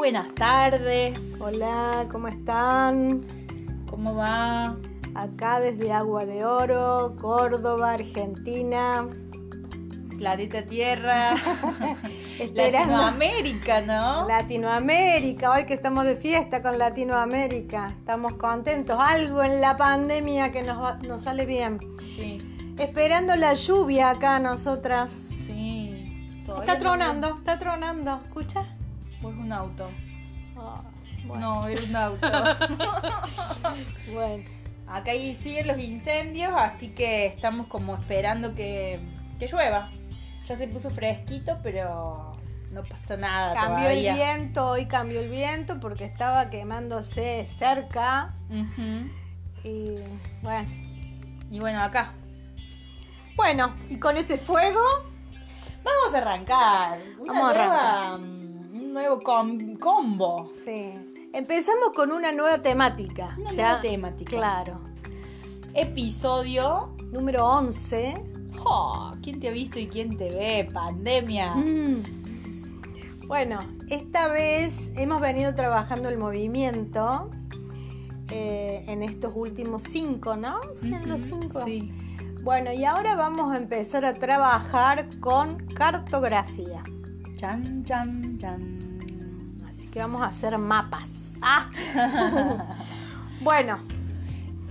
buenas tardes. Hola, ¿cómo están? ¿Cómo va? Acá desde Agua de Oro, Córdoba, Argentina. Planeta Tierra. Latinoamérica, ¿no? Latinoamérica, hoy que estamos de fiesta con Latinoamérica. Estamos contentos. Algo en la pandemia que nos, va- nos sale bien. Sí. Esperando la lluvia acá nosotras. Sí. Está tronando, está tronando. ¿Escucha? ¿O es un auto? Ah, bueno. No, era un auto. bueno. Acá ahí siguen los incendios, así que estamos como esperando que, que llueva. Ya se puso fresquito, pero no pasa nada Cambió todavía. el viento, hoy cambió el viento porque estaba quemándose cerca. Y bueno. Y bueno, acá. Bueno, y con ese fuego, Vamos a arrancar. Una Vamos a mm, un nuevo com- combo. sí. Empezamos con una nueva temática. Una ya. nueva temática. Claro. Episodio. Número 11. Oh, ¿Quién te ha visto y quién te ve? Pandemia. Mm. Bueno, esta vez hemos venido trabajando el movimiento eh, en estos últimos cinco, ¿no? ¿Sí, en los cinco? Sí. Bueno, y ahora vamos a empezar a trabajar con cartografía. Chan, chan, chan. Que vamos a hacer mapas. Ah. bueno,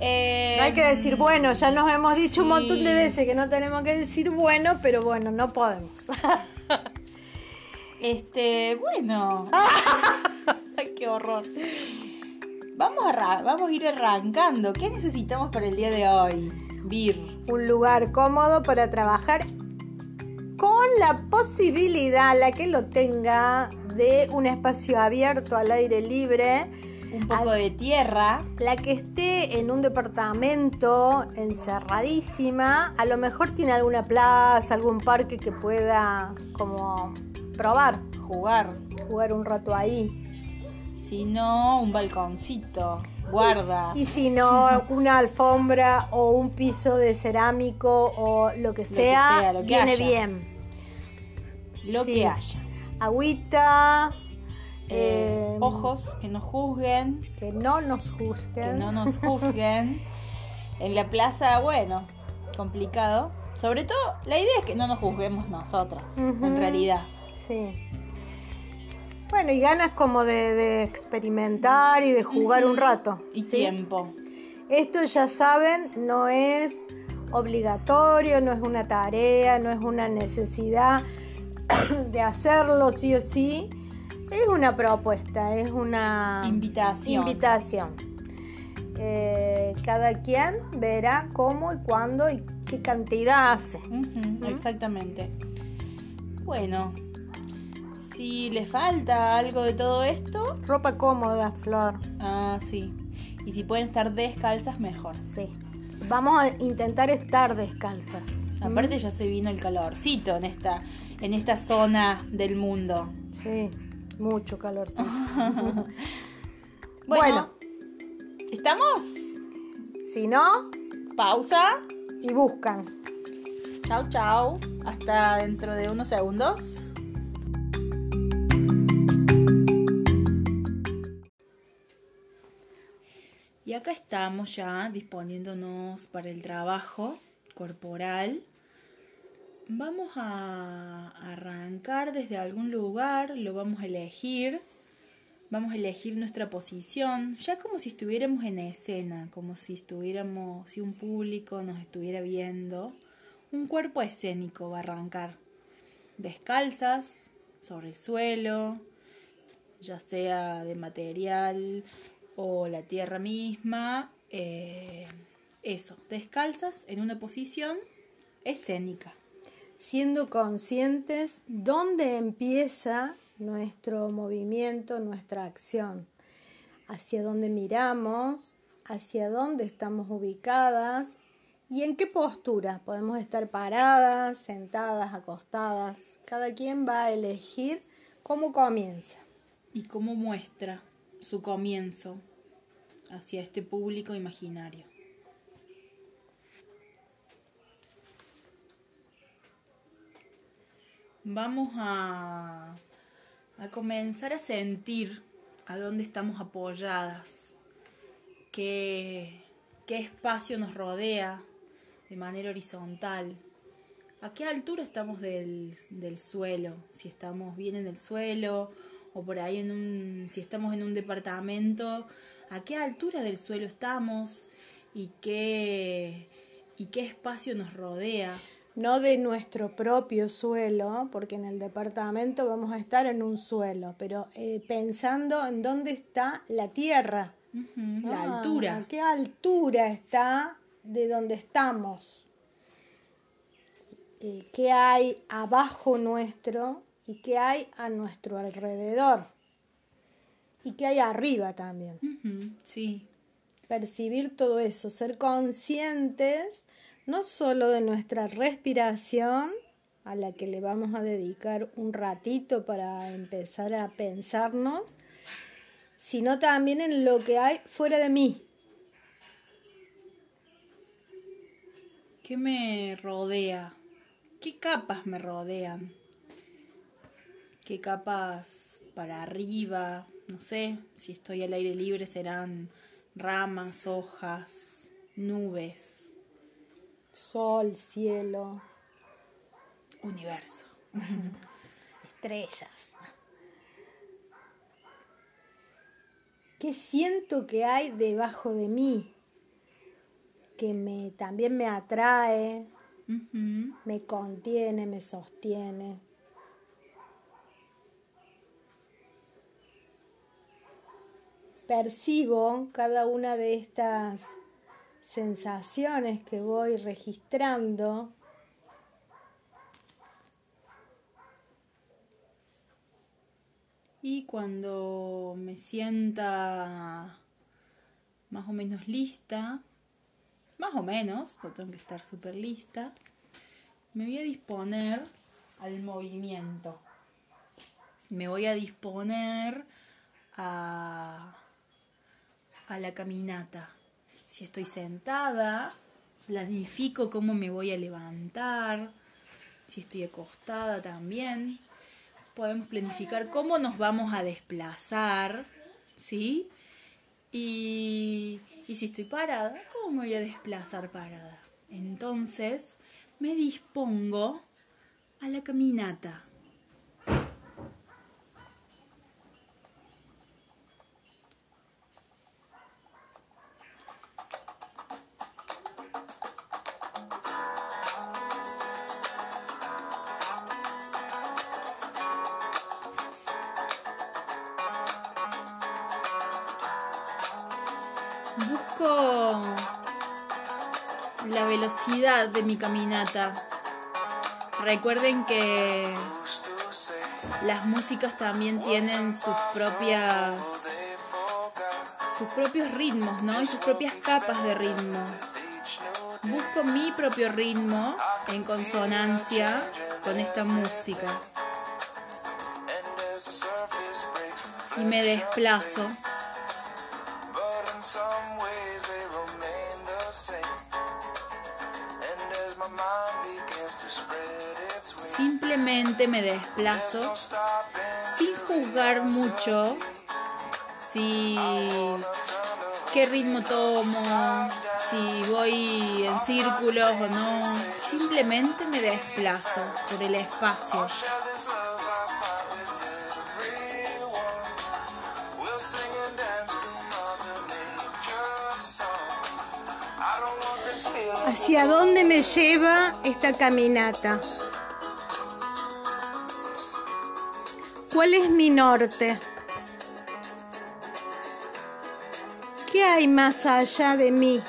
Eh, no hay que decir bueno, ya nos hemos dicho un montón de veces que no tenemos que decir bueno, pero bueno, no podemos. Este, bueno. Qué horror. Vamos a, vamos a ir arrancando. ¿Qué necesitamos para el día de hoy? Bir. un lugar cómodo para trabajar con la posibilidad, la que lo tenga, de un espacio abierto al aire libre, Un poco Al- de tierra. la que esté en un departamento encerradísima, a lo mejor tiene alguna plaza, algún parque que pueda como probar, Jugar. jugar un rato ahí. Si no, un balconcito. Guarda. Y si no, una alfombra o un piso de cerámico o lo que que sea, sea, lo que viene haya. bien. Lo sí. que haya. Agüita, Eh, eh, ojos que nos juzguen. que no nos juzguen. Que no nos juzguen. en la plaza, bueno, complicado. Sobre todo, la idea es que no nos juzguemos nosotras, en realidad. Sí. Bueno, y ganas como de, de experimentar y de jugar un rato. Y ¿sí? tiempo. Esto ya saben, no es obligatorio, no es una tarea, no es una necesidad de hacerlo sí o sí. Es una propuesta, es una Invitación. invitación. Eh, cada quien verá cómo y cuándo y qué cantidad hace. Exactamente. Bueno, si le falta algo de todo esto, Ropa cómoda, Flor. ah, sí. Y si pueden estar descalzas, mejor. Sí. Vamos a intentar estar descalzas. Aparte ya se vino el calorcito en esta, en esta zona del mundo. Sí, mucho calor. Bueno, ¿estamos? Si no, Pausa. y buscan. Chau, chau. Hasta dentro de unos segundos. Y acá estamos ya disponiéndonos para el trabajo corporal. Vamos a arrancar desde algún lugar, lo vamos a elegir. Vamos a elegir nuestra posición, ya como si estuviéramos en escena, como si estuviéramos, si un público nos estuviera viendo. Un cuerpo escénico va a arrancar. Descalzas, sobre el suelo, ya sea de material o la tierra misma. eh, eso, descalzas en una posición escénica. Siendo conscientes dónde empieza nuestro movimiento, nuestra acción. Hacia dónde miramos, hacia dónde estamos ubicadas y en qué postura. Podemos estar paradas, sentadas, acostadas. Cada quien va a elegir cómo comienza. y cómo muestra su comienzo hacia este público imaginario. Vamos a, a comenzar a sentir a dónde estamos apoyadas, qué, qué espacio nos rodea de manera horizontal, a qué altura estamos del, del suelo, si estamos bien en el suelo o por ahí en un, si estamos en un departamento, a qué altura del suelo estamos y qué, y qué espacio nos rodea no de nuestro propio suelo, porque en el departamento vamos a estar en un suelo, pero eh, pensando en dónde está la tierra, la ah, altura. ¿A qué altura está de donde estamos? Eh, ¿Qué hay abajo nuestro y qué hay a nuestro alrededor? Y qué hay arriba también. Sí. Percibir todo eso, ser conscientes no solo de nuestra respiración, a la que le vamos a dedicar un ratito para empezar a pensarnos, sino también en lo que hay fuera de mí. ¿Qué me rodea? ¿Qué capas me rodean? ¿Qué capas para arriba? No sé, si estoy al aire libre serán ramas, hojas, nubes sol, cielo, universo, estrellas. ¿Qué siento que hay debajo de mí? Que me, también me atrae, me contiene, me sostiene. Percibo cada una de estas sensaciones que voy registrando. Y cuando me sienta más o menos lista, más o menos, no tengo que estar súper lista, me voy a disponer al movimiento. Me voy a disponer a, a la caminata. Si estoy sentada, planifico cómo me voy a levantar. Si estoy acostada también. Podemos planificar cómo nos vamos a desplazar, ¿sí? Y, y si estoy parada, ¿cómo me voy a desplazar parada? Entonces, me dispongo a la caminata. La velocidad de mi caminata. Recuerden que las músicas también tienen sus propias sus propios ritmos, ¿no? Y sus propias capas de ritmo. Busco mi propio ritmo en consonancia con esta música. Y me desplazo Me desplazo sin juzgar mucho si qué ritmo tomo, si voy en círculos o no. Simplemente me desplazo por el espacio. ¿Hacia dónde me lleva esta caminata? ¿Cuál es mi norte? ¿Qué hay más allá de mí?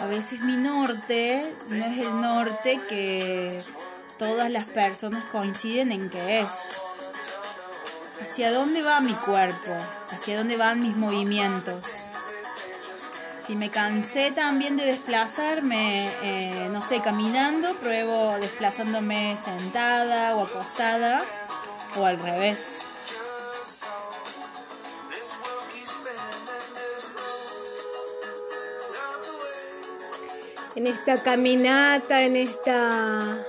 A veces mi norte no es el norte que todas las personas coinciden en que es. ¿Hacia dónde va mi cuerpo? ¿Hacia dónde van mis movimientos? Si me cansé también de desplazarme, eh, no sé, caminando, pruebo desplazándome sentada o acostada o al revés. En esta caminata, en esta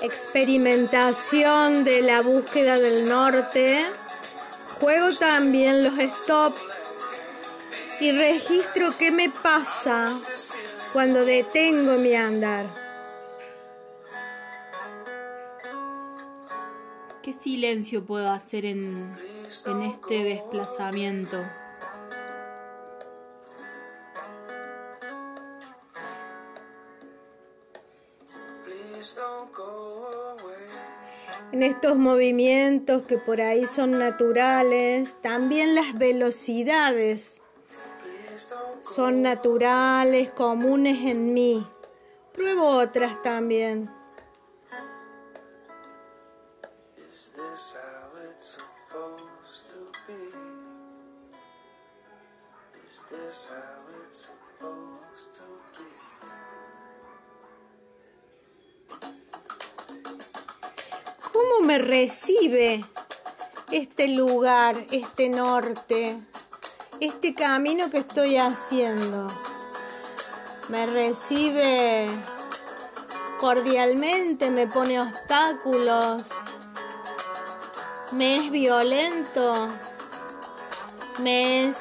experimentación de la búsqueda del norte, juego también los stop y registro qué me pasa cuando detengo mi andar. ¿Qué silencio puedo hacer en, en este desplazamiento? Estos movimientos que por ahí son naturales, también las velocidades son naturales, comunes en mí. Pruebo otras también. ¿Cómo me recibe este lugar, este norte? este camino que estoy haciendo me recibe cordialmente, me pone obstáculos, me es violento, me es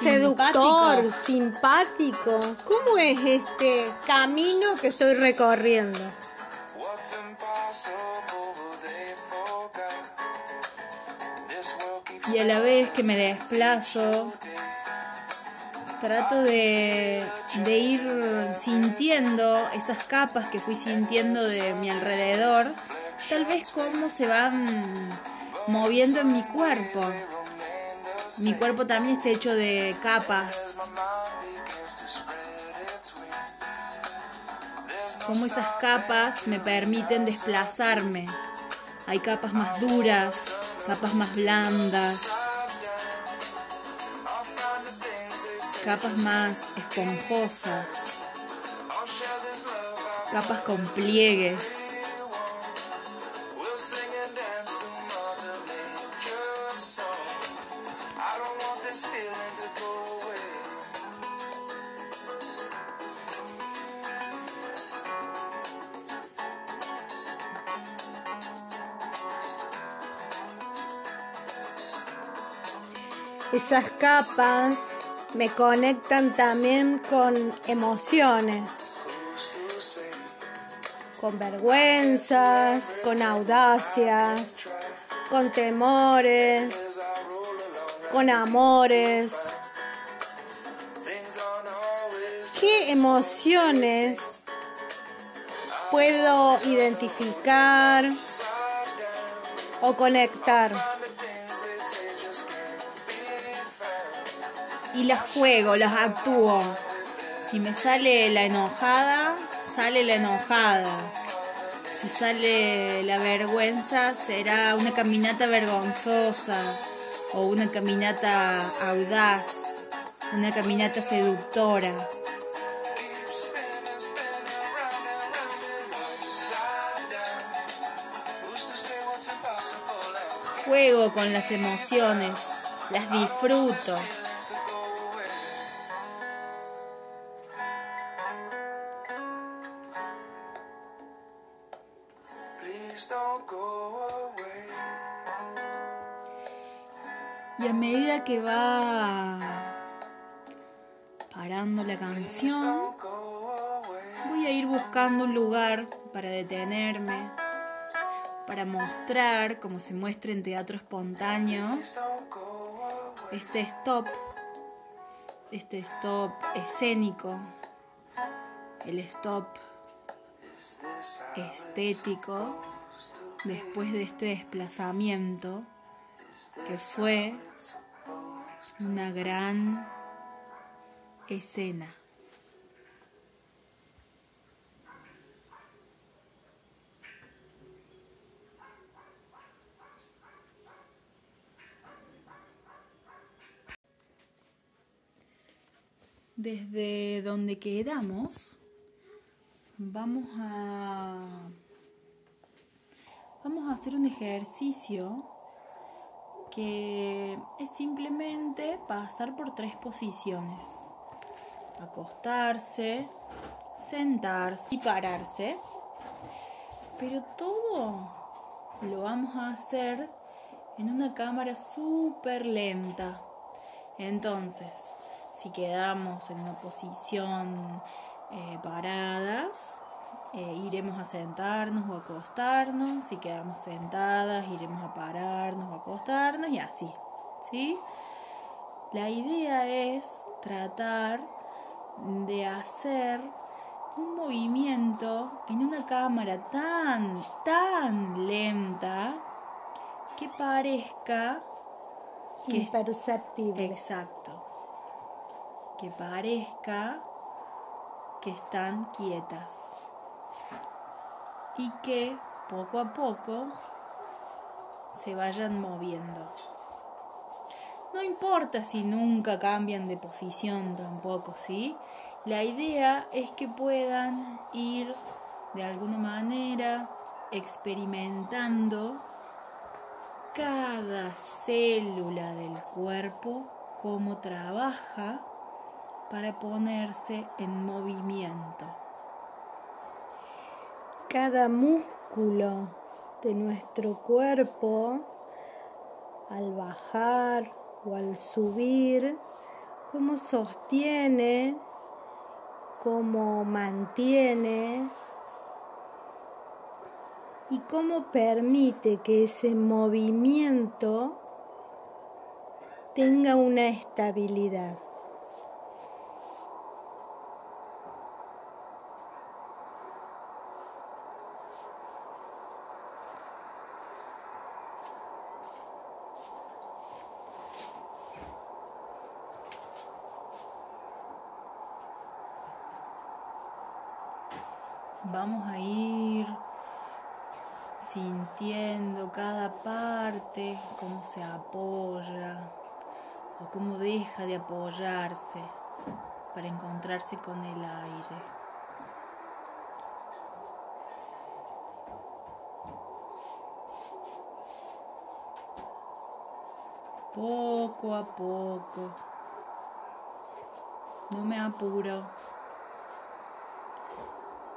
seductor, simpático. ¿Cómo es este camino que estoy recorriendo? Y a la vez que me desplazo, trato de, ir sintiendo esas capas que fui sintiendo de mi alrededor, tal vez cómo se van moviendo en mi cuerpo. Mi cuerpo también está hecho de capas. Cómo esas capas me permiten desplazarme. Hay capas más duras, capas más blandas, capas más esponjosas, capas con pliegues. Esas capas me conectan también con emociones, con vergüenzas, con audacias, con temores, con amores. ¿Qué emociones puedo identificar o conectar? Y las juego, las actúo. Si me sale la enojada, sale la enojada. Si sale la vergüenza, será una caminata vergonzosa o una caminata audaz, una caminata seductora. Juego con las emociones, las disfruto. Que va parando la canción, voy a ir buscando un lugar para detenerme, para mostrar, como se muestra en teatro espontáneo, este stop, este stop escénico, el stop estético después de este desplazamiento que fue una gran escena. Desde donde quedamos, vamos a vamos a hacer un ejercicio que es simplemente pasar por tres posiciones. Acostarse, sentarse y pararse. Pero todo lo vamos a hacer en una cámara súper lenta. Entonces, si quedamos en una posición eh, paradas, eh, iremos a sentarnos o acostarnos. Si quedamos sentadas, iremos a pararnos o acostarnos y así. ¿sí? La idea es tratar de hacer un movimiento en una cámara tan, tan lenta que parezca que imperceptible. Exacto. Que parezca que están quietas y que poco a poco se vayan moviendo. No importa si nunca cambian de posición tampoco, ¿sí? La idea es que puedan ir de alguna manera experimentando cada célula del cuerpo, cómo trabaja para ponerse en movimiento cada músculo de nuestro cuerpo al bajar o al subir, cómo sostiene, cómo mantiene y cómo permite que ese movimiento tenga una estabilidad. Vamos a ir sintiendo cada parte, se apoya o cómo deja de apoyarse para encontrarse con el aire. Poco a poco. No me apuro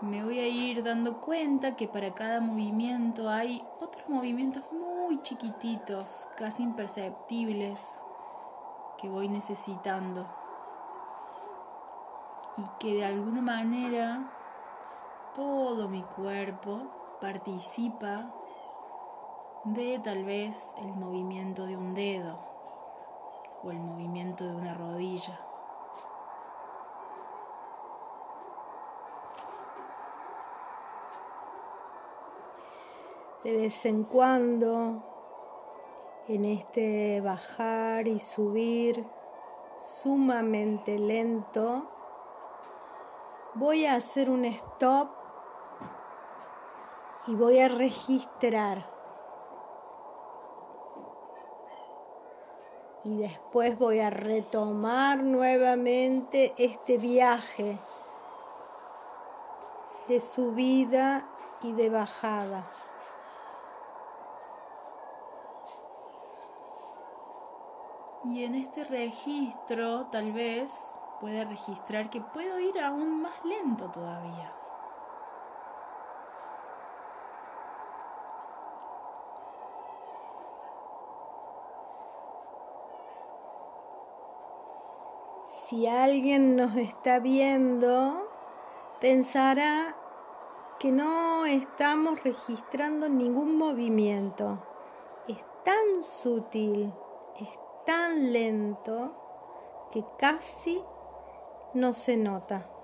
me voy a ir dando cuenta que para cada movimiento hay otros movimientos muy chiquititos, casi imperceptibles, que voy necesitando. Y que de alguna manera todo mi cuerpo participa de tal vez el movimiento de un dedo o el movimiento de una rodilla. De vez en cuando en este bajar y subir sumamente lento, voy a hacer un stop y voy a registrar. Y después voy a retomar nuevamente este viaje de subida y de bajada. Y en este registro tal vez puede registrar que puedo ir aún más lento todavía. Si alguien nos está viendo, pensará que no estamos registrando ningún movimiento. Es tan sutil, tan lento que casi no se nota.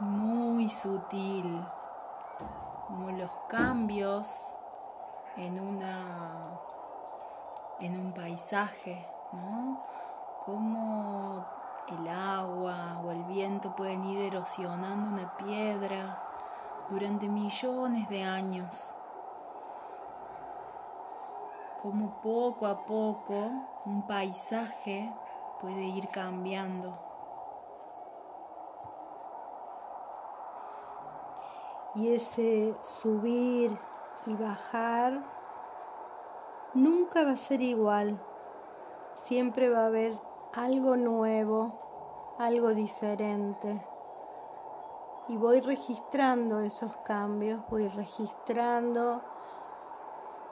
Muy sutil, como los cambios en una en un paisaje, ¿no? Como el agua o el viento pueden ir erosionando una piedra durante millones de años. Como poco a poco un paisaje puede ir cambiando. Y ese subir y bajar nunca va a ser igual. Siempre va a haber algo nuevo, algo diferente. Y voy registrando esos cambios, voy registrando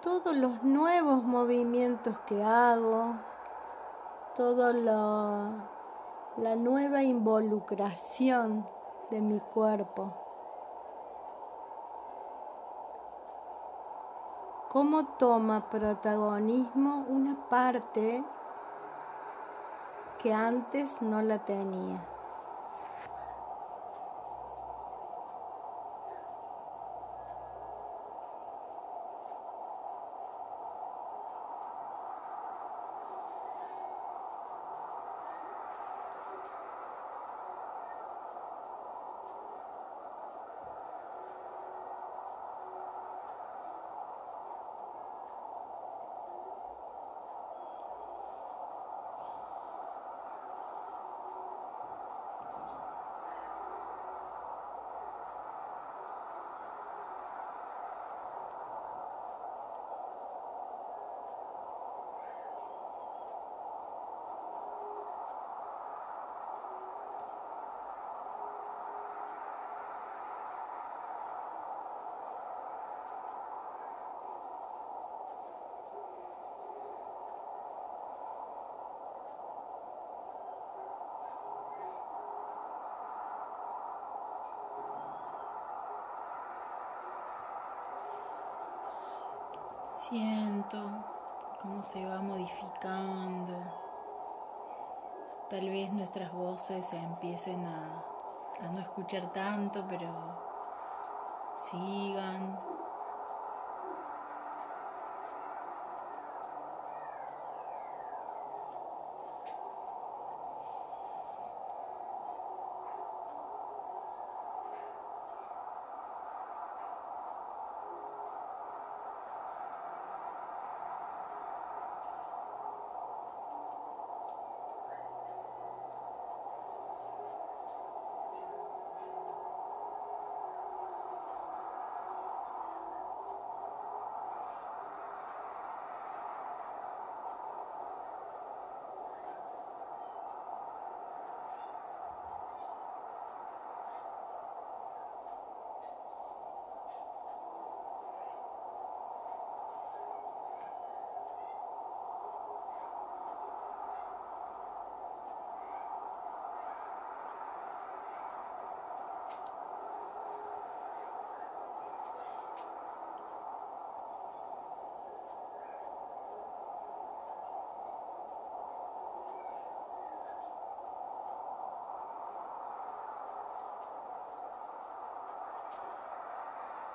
todos los nuevos movimientos que hago, toda la nueva involucración de mi cuerpo. Cómo toma protagonismo una parte que antes no la tenía. Siento cómo se va modificando. Tal vez nuestras voces se empiecen a, a no escuchar tanto, pero sigan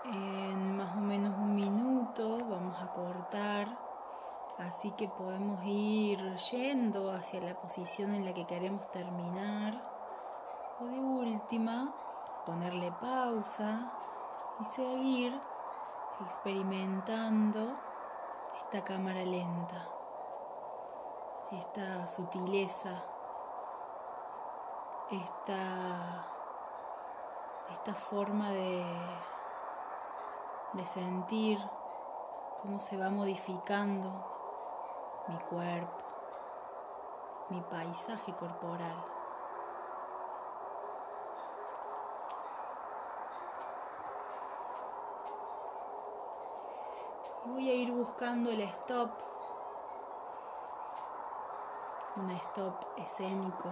En más o menos un minuto vamos a cortar, así que podemos ir yendo hacia la posición en la que queremos terminar. O de última, ponerle pausa y seguir experimentando esta cámara lenta, esta sutileza, esta, esta forma de de sentir cómo se va modificando mi cuerpo, mi paisaje corporal. voy a ir buscando el stop, un stop escénico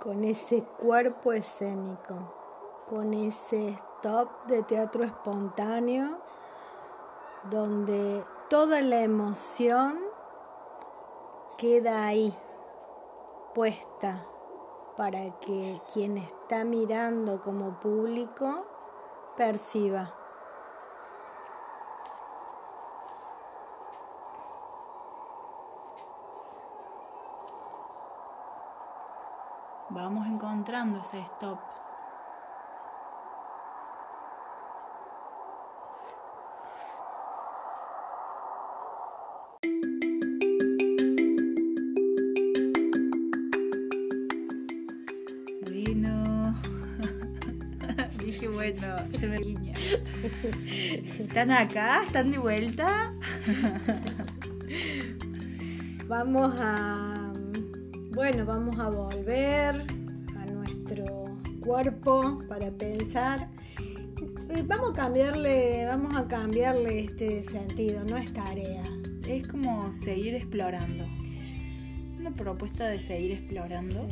con ese cuerpo escénico, con ese stop de teatro espontáneo, donde toda la emoción queda ahí, puesta para que quien está mirando como público perciba. Vamos encontrando ese stop. Dije bueno, se me guiña. ¿Están acá? ¿Están de vuelta? Vamos a, bueno, vamos a volver a nuestro cuerpo para pensar. Eh, Vamos a cambiarle, vamos a cambiarle este sentido, no es tarea. Es como seguir explorando. Una propuesta de seguir explorando.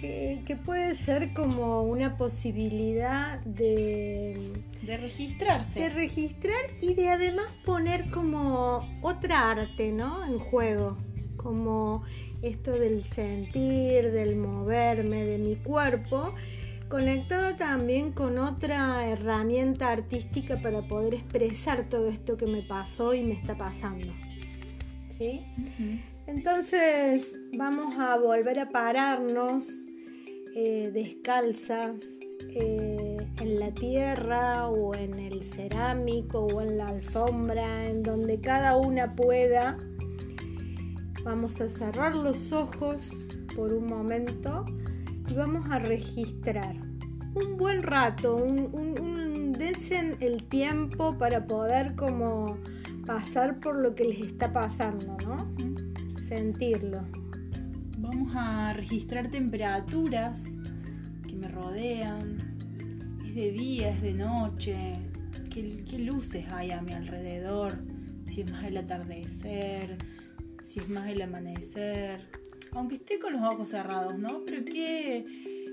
Que, que puede ser como una posibilidad de, De registrarse. de registrar y de además poner como otra arte, ¿no? En juego, como esto del sentir, del moverme, de mi cuerpo, conectado también con otra herramienta artística para poder expresar todo esto que me pasó y me está pasando. ¿Sí? Entonces vamos a volver a pararnos eh, descalzas eh, en la tierra o en el cerámico o en la alfombra, en donde cada una pueda. Vamos a cerrar los ojos por un momento y vamos a registrar un buen rato, un, un, un- dense el tiempo para poder como pasar por lo que les está pasando, ¿no? Sentirlo. Vamos a registrar temperaturas que me rodean. Es de día, es de noche. ¿Qué, luces hay a mi alrededor? Si es más el atardecer, si es más el amanecer. Aunque esté con los ojos cerrados, ¿no? Pero qué,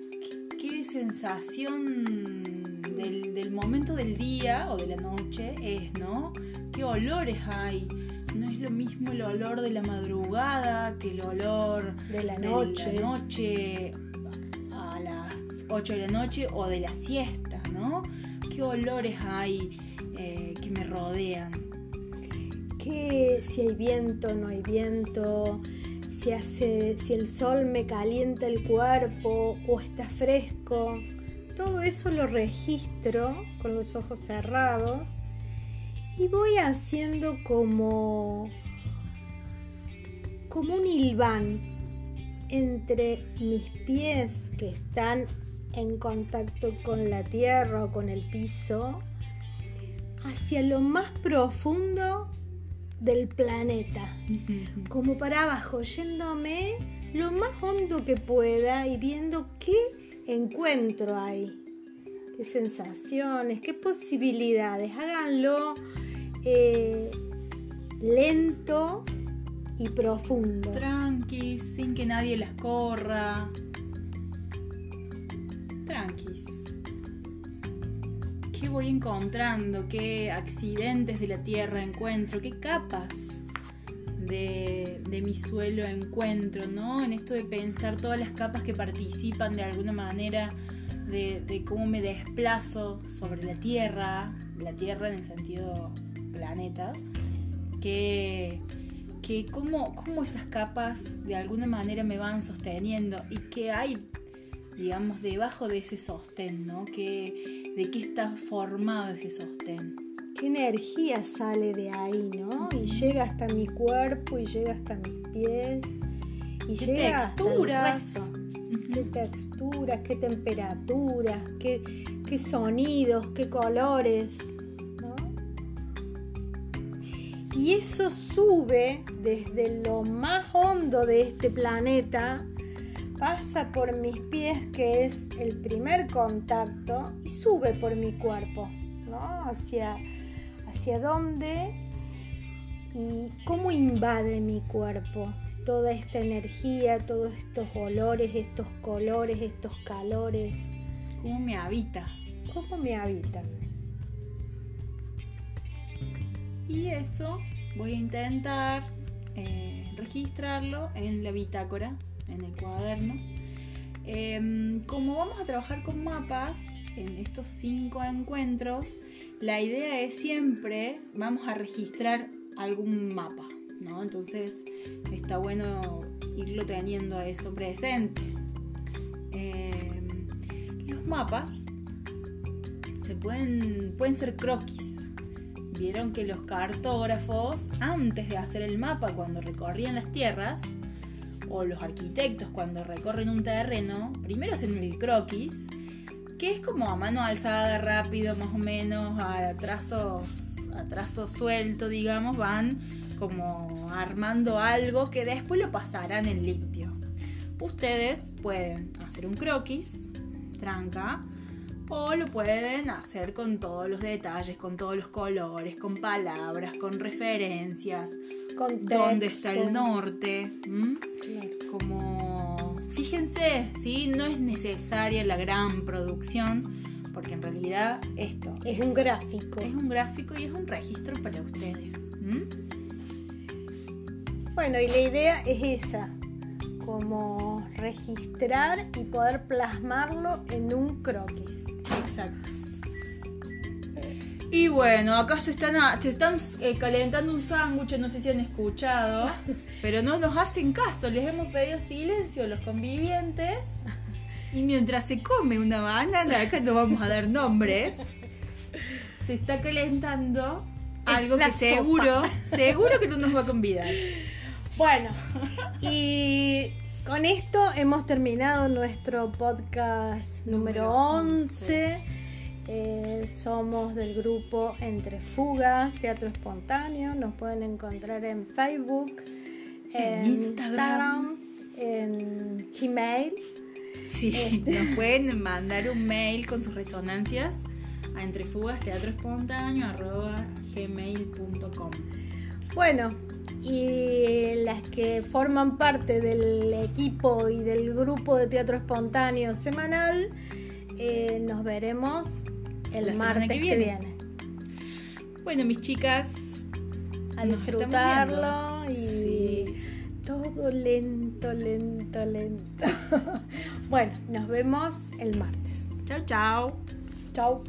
qué, qué sensación del, del momento del día o de la noche es, ¿no? ¿Qué olores hay? No es lo mismo el olor de la madrugada que el olor De la de noche. la noche a las 8 de la noche o de la siesta, ¿no? ¿Qué olores hay eh, que me rodean? que si hay viento, no hay viento, si, hace, si el sol me calienta el cuerpo o está fresco. Todo eso lo registro con los ojos cerrados y voy haciendo como, como un hilván entre mis pies que están en contacto con la tierra o con el piso hacia lo más profundo del planeta, como para abajo, yéndome lo más hondo que pueda y viendo qué encuentro ahí, qué sensaciones, qué posibilidades. Háganlo eh, lento y profundo. Tranquis, sin que nadie las corra. Tranquis. ¿Qué voy encontrando? ¿Qué accidentes de la tierra encuentro? ¿Qué capas de, de mi suelo encuentro? ¿No? En esto de pensar todas las capas que participan de alguna manera de, de cómo me desplazo sobre la tierra, la tierra en el sentido planeta, que, que cómo, cómo esas capas de alguna manera me van sosteniendo y qué hay, digamos, debajo de ese sostén, ¿no? Que, ¿De qué está formado ese sostén? Qué energía sale de ahí, ¿no? Y llega hasta mi cuerpo y llega hasta mis pies. Y ¿Qué llega hasta el texturas? Ujú. qué texturas, qué temperaturas, qué, qué sonidos, qué colores. Y eso sube desde lo más hondo de este planeta, pasa por mis pies, que es el primer contacto, y sube por mi cuerpo, ¿no? Hacia, hacia dónde y cómo invade mi cuerpo toda esta energía, todos estos olores, estos colores, estos calores, ¿Cómo me habita? cómo me habitan. Y eso voy a intentar eh, registrarlo en la bitácora en el cuaderno. Em, como vamos a trabajar con mapas en estos cinco encuentros, la idea es siempre, vamos a registrar algún mapa, ¿no? Entonces está bueno irlo teniendo eso presente. Em, los mapas se pueden, pueden ser croquis. Vieron que los cartógrafos, antes de hacer el mapa, cuando recorrían las tierras, o los arquitectos cuando recorren un terreno, primero hacen el croquis, que es como a mano alzada, rápido, más o menos, a trazos, a trazo suelto, digamos, van como armando algo que después lo pasarán en limpio. Ustedes pueden hacer un croquis, tranca, o lo pueden hacer con todos los detalles, con todos los colores, con palabras, con referencias, Con dónde está el norte. ¿m? Claro. Como, fíjense, ¿sí? no es necesaria la gran producción, porque en realidad esto Es un gráfico. es un gráfico y es un registro para ustedes. ¿m? Bueno, y la idea es esa, como registrar y poder plasmarlo en un croquis. Exacto. Y bueno, acá se están, a- se están eh, calentando un sándwich, no sé si han escuchado, pero no nos hacen caso, les hemos pedido silencio a los convivientes. Y mientras se come una banana, acá no vamos a dar nombres, se está calentando algo la que seguro, seguro que tú nos va a convidar. Bueno, y con esto hemos terminado nuestro podcast número Número 11. Eh, somos del grupo Entre Fugas, Teatro Espontáneo. Nos pueden encontrar en Facebook, En Instagram. en Gmail. Sí, nos pueden mandar un mail con sus resonancias a entrefugasteatroespontáneo.gmail.com Bueno, y las que forman parte del equipo y del grupo de teatro espontáneo semanal, eh, nos veremos el La martes que que viene. Bueno, mis chicas, A disfrutarlo y. Sí. todo lento, lento, lento. bueno, nos vemos el martes. chao, chao. Chau.